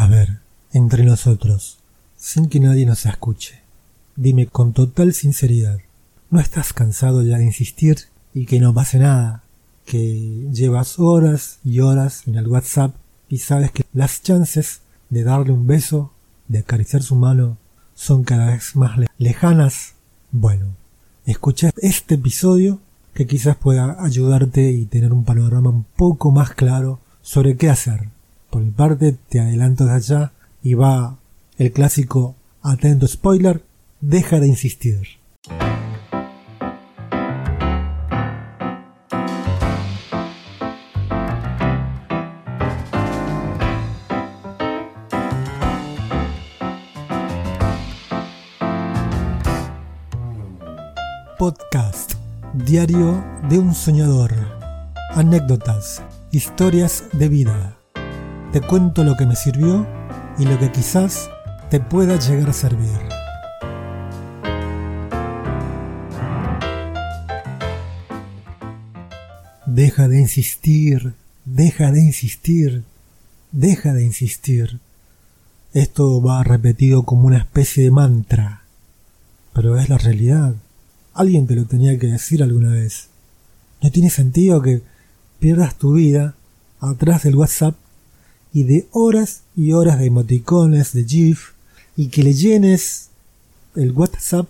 A ver, entre nosotros, sin que nadie nos escuche, dime con total sinceridad, ¿no estás cansado ya de insistir y que no pase nada? Que llevas horas y horas en el WhatsApp y sabes que las chances de darle un beso, de acariciar su mano, son cada vez más lejanas. Bueno, escucha este episodio que quizás pueda ayudarte y tener un panorama un poco más claro sobre qué hacer. Por mi parte, te adelanto de allá y va el clásico atento spoiler, deja de insistir. Podcast Diario de un soñador. Anécdotas, historias de vida. Te cuento lo que me sirvió y lo que quizás te pueda llegar a servir. Deja de insistir, deja de insistir, deja de insistir. Esto va repetido como una especie de mantra, pero es la realidad. Alguien te lo tenía que decir alguna vez. No tiene sentido que pierdas tu vida atrás del WhatsApp y de horas y horas de emoticones, de GIF, y que le llenes el WhatsApp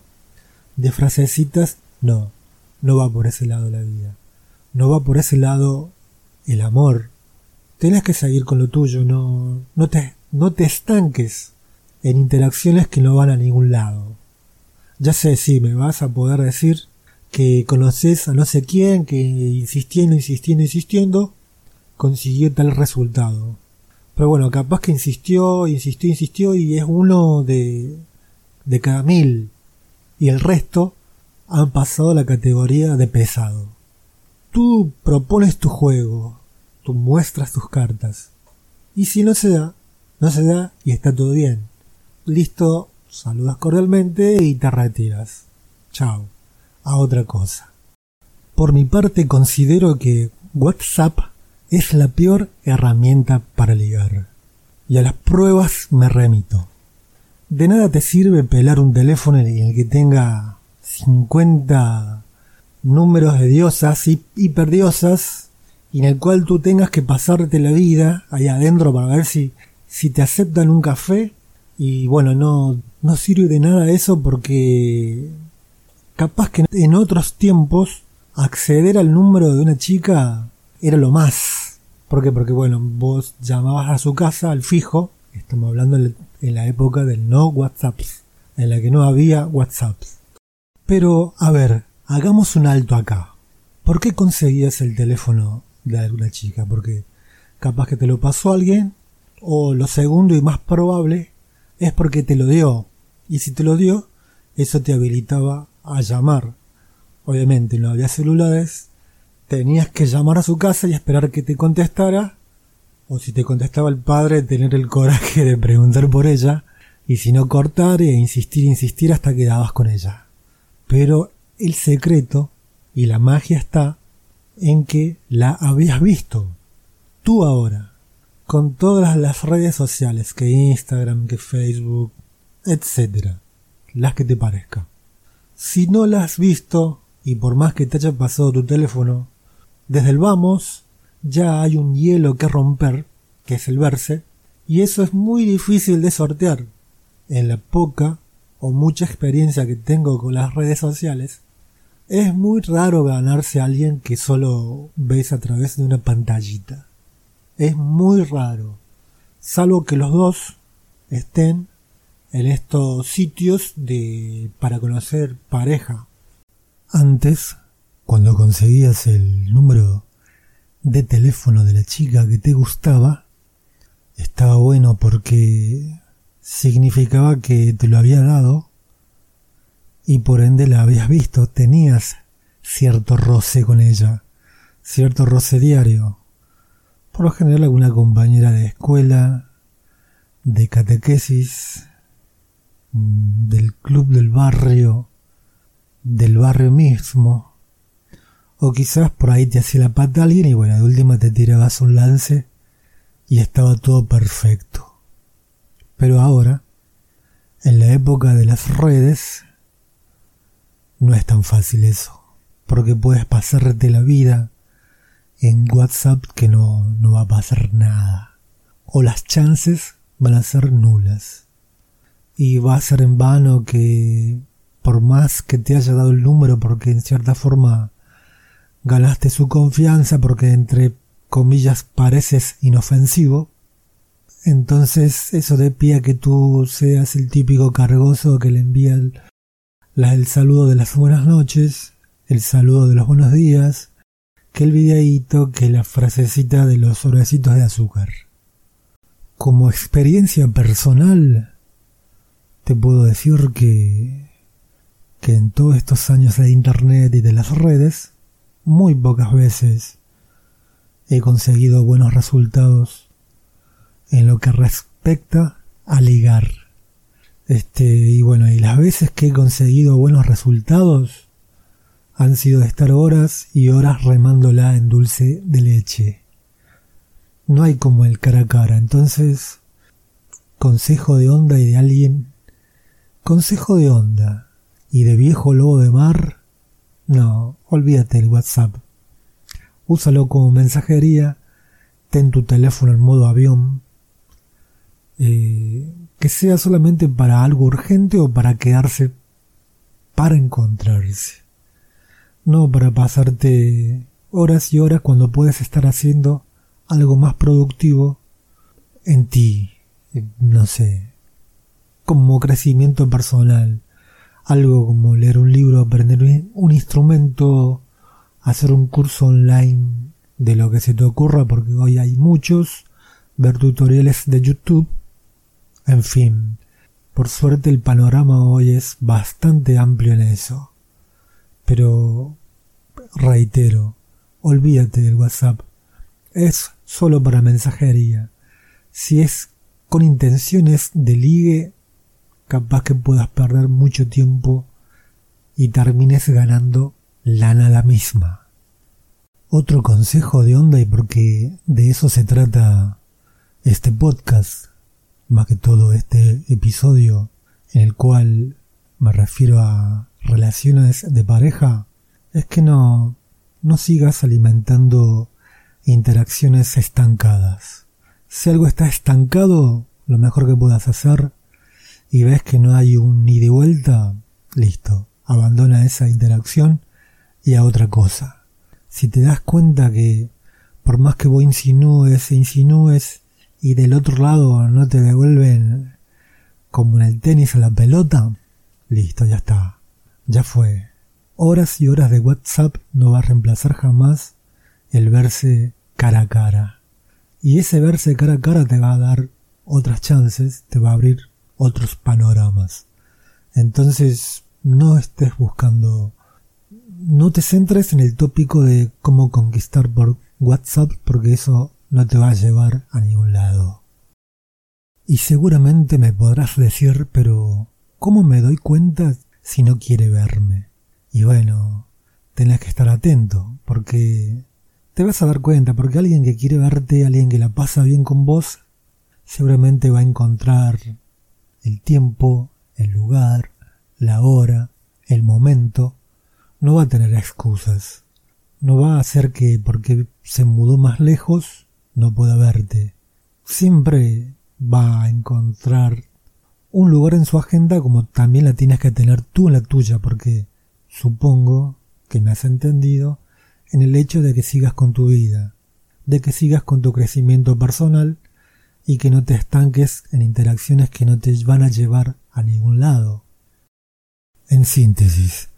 de frasecitas. No, no va por ese lado la vida. No va por ese lado el amor. Tienes que seguir con lo tuyo, no, no te, no te estanques en interacciones que no van a ningún lado. Ya sé, sí, me vas a poder decir que conoces a no sé quién, que insistiendo, insistiendo, insistiendo, consiguió tal resultado. Pero bueno, capaz que insistió, insistió, insistió y es uno de, de cada mil. Y el resto han pasado a la categoría de pesado. Tú propones tu juego, tú muestras tus cartas. Y si no se da, no se da y está todo bien. Listo, saludas cordialmente y te retiras. Chao. A otra cosa. Por mi parte considero que WhatsApp es la peor herramienta para ligar. Y a las pruebas me remito. De nada te sirve pelar un teléfono en el que tenga 50 números de diosas y hiperdiosas y en el cual tú tengas que pasarte la vida ahí adentro para ver si, si te aceptan un café y bueno, no, no sirve de nada eso porque capaz que en otros tiempos acceder al número de una chica era lo más. ¿Por qué? Porque bueno, vos llamabas a su casa al fijo, estamos hablando en la época del no WhatsApp, en la que no había WhatsApp. Pero, a ver, hagamos un alto acá. ¿Por qué conseguías el teléfono de alguna chica? Porque capaz que te lo pasó alguien, o lo segundo y más probable es porque te lo dio. Y si te lo dio, eso te habilitaba a llamar. Obviamente no había celulares, tenías que llamar a su casa y esperar que te contestara, o si te contestaba el padre, tener el coraje de preguntar por ella, y si no cortar e insistir, insistir hasta que dabas con ella. Pero el secreto y la magia está en que la habías visto. Tú ahora, con todas las redes sociales, que Instagram, que Facebook, etc. Las que te parezca. Si no las has visto, y por más que te haya pasado tu teléfono, desde el vamos ya hay un hielo que romper, que es el verse, y eso es muy difícil de sortear. En la poca o mucha experiencia que tengo con las redes sociales, es muy raro ganarse a alguien que solo ves a través de una pantallita es muy raro, salvo que los dos estén en estos sitios de para conocer pareja. Antes, cuando conseguías el número de teléfono de la chica que te gustaba, estaba bueno porque significaba que te lo había dado y por ende la habías visto, tenías cierto roce con ella, cierto roce diario. Por lo general alguna compañera de escuela, de catequesis, mm, del club del barrio, del barrio mismo, o quizás por ahí te hacía la pata alguien y bueno, de última te tirabas un lance y estaba todo perfecto. Pero ahora, en la época de las redes, no es tan fácil eso, porque puedes pasarte la vida en WhatsApp que no, no va a pasar nada, o las chances van a ser nulas. Y va a ser en vano que, por más que te haya dado el número, porque en cierta forma ganaste su confianza, porque entre comillas pareces inofensivo, entonces eso de pie que tú seas el típico cargoso que le envía el, el saludo de las buenas noches, el saludo de los buenos días, que el videíto, que la frasecita de los sobrecitos de azúcar. Como experiencia personal, te puedo decir que, que en todos estos años de internet y de las redes, muy pocas veces he conseguido buenos resultados en lo que respecta a ligar. Este, y bueno, y las veces que he conseguido buenos resultados han sido de estar horas y horas remándola en dulce de leche. No hay como el cara a cara, entonces, consejo de onda y de alguien, consejo de onda y de viejo lobo de mar, no, olvídate el WhatsApp. Úsalo como mensajería, ten tu teléfono en modo avión, eh, que sea solamente para algo urgente o para quedarse para encontrarse. No para pasarte horas y horas cuando puedes estar haciendo algo más productivo en ti, no sé, como crecimiento personal, algo como leer un libro, aprender un instrumento, hacer un curso online de lo que se te ocurra, porque hoy hay muchos, ver tutoriales de YouTube en fin, por suerte el panorama hoy es bastante amplio en eso. Pero, reitero, olvídate del WhatsApp. Es solo para mensajería. Si es con intenciones de ligue, capaz que puedas perder mucho tiempo y termines ganando la nada misma. Otro consejo de onda y porque de eso se trata este podcast más que todo este episodio en el cual me refiero a relaciones de pareja, es que no, no sigas alimentando interacciones estancadas. Si algo está estancado, lo mejor que puedas hacer y ves que no hay un ni de vuelta, listo, abandona esa interacción y a otra cosa. Si te das cuenta que por más que vos insinúes e insinúes y del otro lado no te devuelven como en el tenis a la pelota, listo, ya está, ya fue. Horas y horas de WhatsApp no va a reemplazar jamás el verse cara a cara. Y ese verse cara a cara te va a dar otras chances, te va a abrir otros panoramas. Entonces, no estés buscando, no te centres en el tópico de cómo conquistar por WhatsApp, porque eso no te va a llevar a ningún lado. Y seguramente me podrás decir, pero ¿cómo me doy cuenta si no quiere verme? Y bueno, tenés que estar atento, porque te vas a dar cuenta, porque alguien que quiere verte, alguien que la pasa bien con vos, seguramente va a encontrar el tiempo, el lugar, la hora, el momento, no va a tener excusas. No va a hacer que porque se mudó más lejos no pueda verte, siempre va a encontrar un lugar en su agenda como también la tienes que tener tú en la tuya, porque supongo que me has entendido en el hecho de que sigas con tu vida, de que sigas con tu crecimiento personal y que no te estanques en interacciones que no te van a llevar a ningún lado. En síntesis,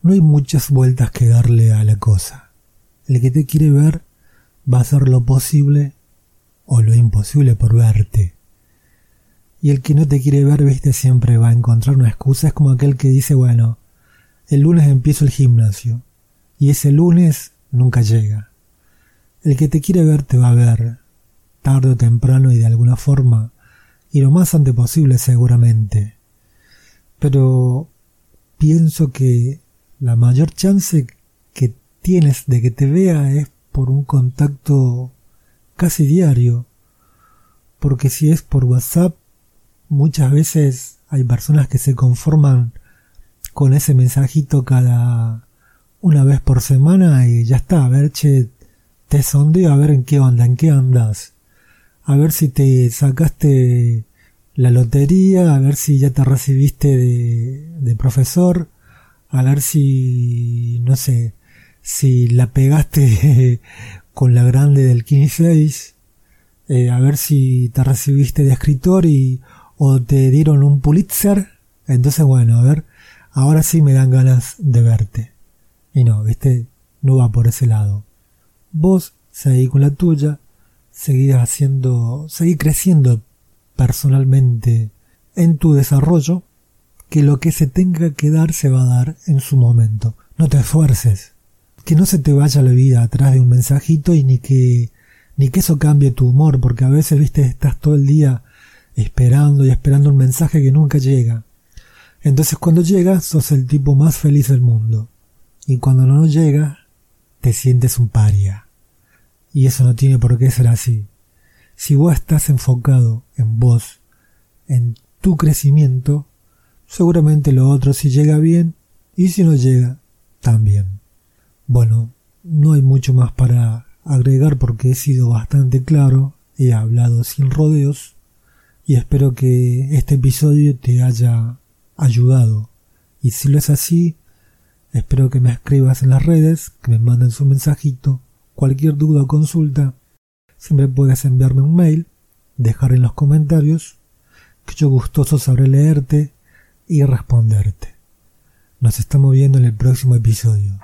no hay muchas vueltas que darle a la cosa. El que te quiere ver va a hacer lo posible o lo imposible por verte. Y el que no te quiere ver, viste, siempre va a encontrar una excusa. Es como aquel que dice, bueno, el lunes empiezo el gimnasio. Y ese lunes nunca llega. El que te quiere ver te va a ver, tarde o temprano y de alguna forma, y lo más antes posible seguramente. Pero pienso que la mayor chance que tienes de que te vea es por un contacto casi diario, porque si es por WhatsApp, muchas veces hay personas que se conforman con ese mensajito cada una vez por semana y ya está, a ver, che, te sondeo a ver en qué onda, en qué andas, a ver si te sacaste la lotería, a ver si ya te recibiste de, profesor, a ver si, no sé, si la pegaste con la grande del 15 eh, a ver si te recibiste de escritor y o te dieron un Pulitzer, entonces bueno, a ver, ahora sí me dan ganas de verte. Y no, viste, no va por ese lado. Vos seguí con la tuya, seguí haciendo, seguí creciendo personalmente en tu desarrollo, que lo que se tenga que dar se va a dar en su momento. No te esfuerces. Que no se te vaya la vida atrás de un mensajito y ni que ni que eso cambie tu humor, porque a veces, viste, estás todo el día esperando y esperando un mensaje que nunca llega. Entonces cuando llega, sos el tipo más feliz del mundo. Y cuando no llega, te sientes un paria. Y eso no tiene por qué ser así. Si vos estás enfocado en vos, en tu crecimiento, seguramente lo otro si llega bien y si no llega, también. Bueno, no hay mucho más para agregar porque he sido bastante claro, he hablado sin rodeos y espero que este episodio te haya ayudado. Y si lo es así, espero que me escribas en las redes, que me manden su mensajito, cualquier duda o consulta, siempre puedes enviarme un mail, dejar en los comentarios, que yo gustoso sabré leerte y responderte. Nos estamos viendo en el próximo episodio.